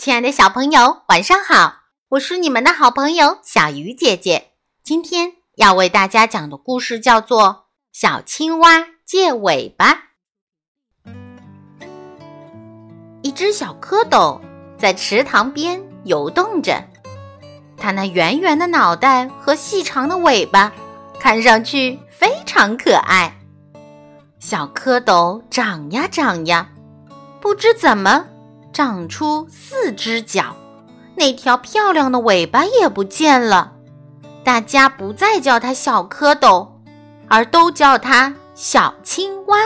亲爱的小朋友，晚上好！我是你们的好朋友小鱼姐姐。今天要为大家讲的故事叫做《小青蛙借尾巴》。一只小蝌蚪在池塘边游动着，它那圆圆的脑袋和细长的尾巴看上去非常可爱。小蝌蚪长呀长呀，不知怎么。长出四只脚，那条漂亮的尾巴也不见了。大家不再叫它小蝌蚪，而都叫它小青蛙。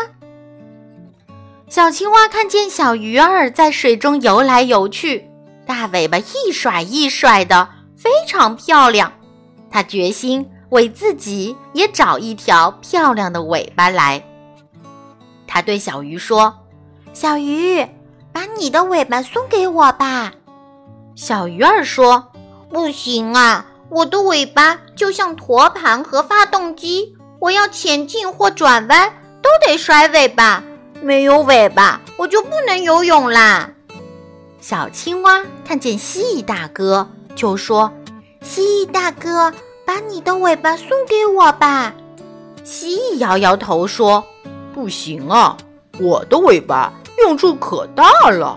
小青蛙看见小鱼儿在水中游来游去，大尾巴一甩一甩的，非常漂亮。它决心为自己也找一条漂亮的尾巴来。它对小鱼说：“小鱼。”把你的尾巴送给我吧，小鱼儿说：“不行啊，我的尾巴就像托盘和发动机，我要前进或转弯都得甩尾巴，没有尾巴我就不能游泳啦。”小青蛙看见蜥蜴大哥，就说：“蜥蜴大哥，把你的尾巴送给我吧。”蜥蜴摇摇头说：“不行啊，我的尾巴。”用处可大了，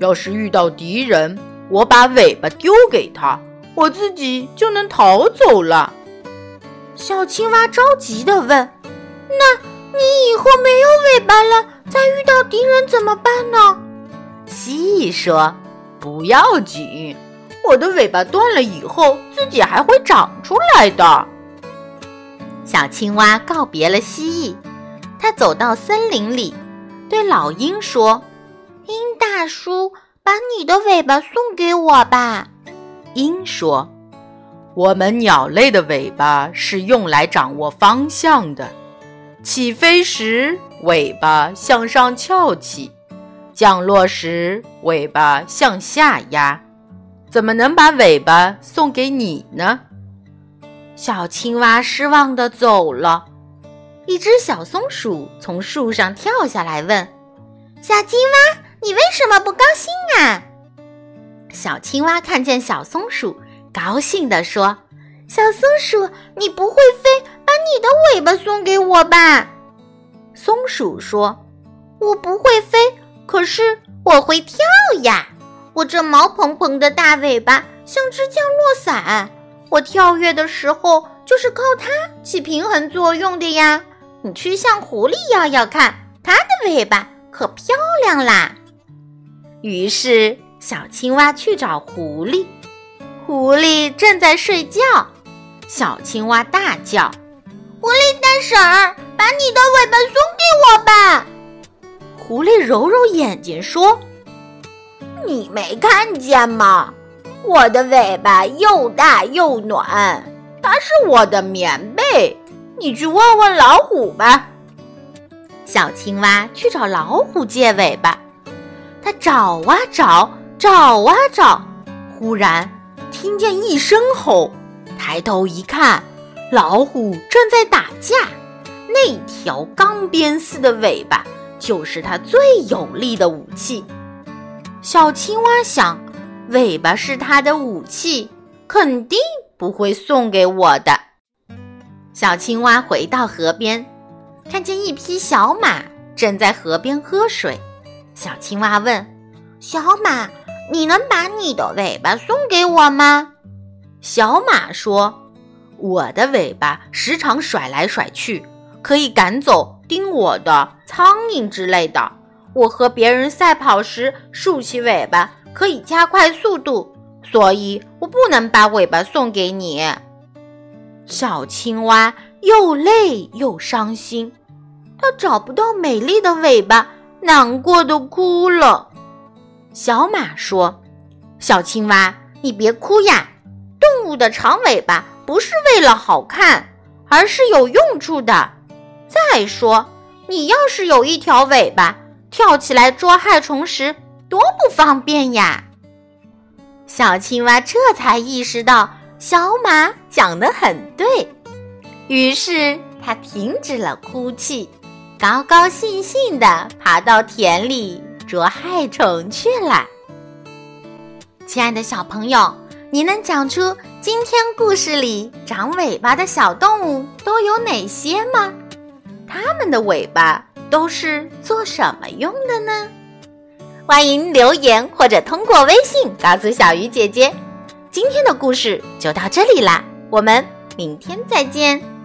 要是遇到敌人，我把尾巴丢给他，我自己就能逃走了。小青蛙着急地问：“那你以后没有尾巴了，再遇到敌人怎么办呢？”蜥蜴说：“不要紧，我的尾巴断了以后，自己还会长出来的。”小青蛙告别了蜥蜴，它走到森林里。对老鹰说：“鹰大叔，把你的尾巴送给我吧。”鹰说：“我们鸟类的尾巴是用来掌握方向的，起飞时尾巴向上翘起，降落时尾巴向下压，怎么能把尾巴送给你呢？”小青蛙失望地走了。一只小松鼠从树上跳下来问：“小青蛙，你为什么不高兴啊？”小青蛙看见小松鼠，高兴地说：“小松鼠，你不会飞，把你的尾巴送给我吧？”松鼠说：“我不会飞，可是我会跳呀！我这毛蓬蓬的大尾巴像只降落伞，我跳跃的时候就是靠它起平衡作用的呀。”你去向狐狸要要看，它的尾巴可漂亮啦。于是小青蛙去找狐狸，狐狸正在睡觉。小青蛙大叫：“狐狸大婶儿，把你的尾巴送给我吧！”狐狸揉揉眼睛说：“你没看见吗？我的尾巴又大又暖，它是我的棉被。”你去问问老虎吧。小青蛙去找老虎借尾巴，它找啊找，找啊找，忽然听见一声吼，抬头一看，老虎正在打架。那条钢鞭似的尾巴就是它最有力的武器。小青蛙想，尾巴是它的武器，肯定不会送给我的。小青蛙回到河边，看见一匹小马正在河边喝水。小青蛙问：“小马，你能把你的尾巴送给我吗？”小马说：“我的尾巴时常甩来甩去，可以赶走叮我的苍蝇之类的。我和别人赛跑时竖起尾巴，可以加快速度，所以我不能把尾巴送给你。”小青蛙又累又伤心，它找不到美丽的尾巴，难过的哭了。小马说：“小青蛙，你别哭呀，动物的长尾巴不是为了好看，而是有用处的。再说，你要是有一条尾巴，跳起来捉害虫时多不方便呀。”小青蛙这才意识到。小马讲得很对，于是它停止了哭泣，高高兴兴地爬到田里捉害虫去了。亲爱的小朋友，你能讲出今天故事里长尾巴的小动物都有哪些吗？它们的尾巴都是做什么用的呢？欢迎留言或者通过微信告诉小鱼姐姐。今天的故事就到这里啦，我们明天再见。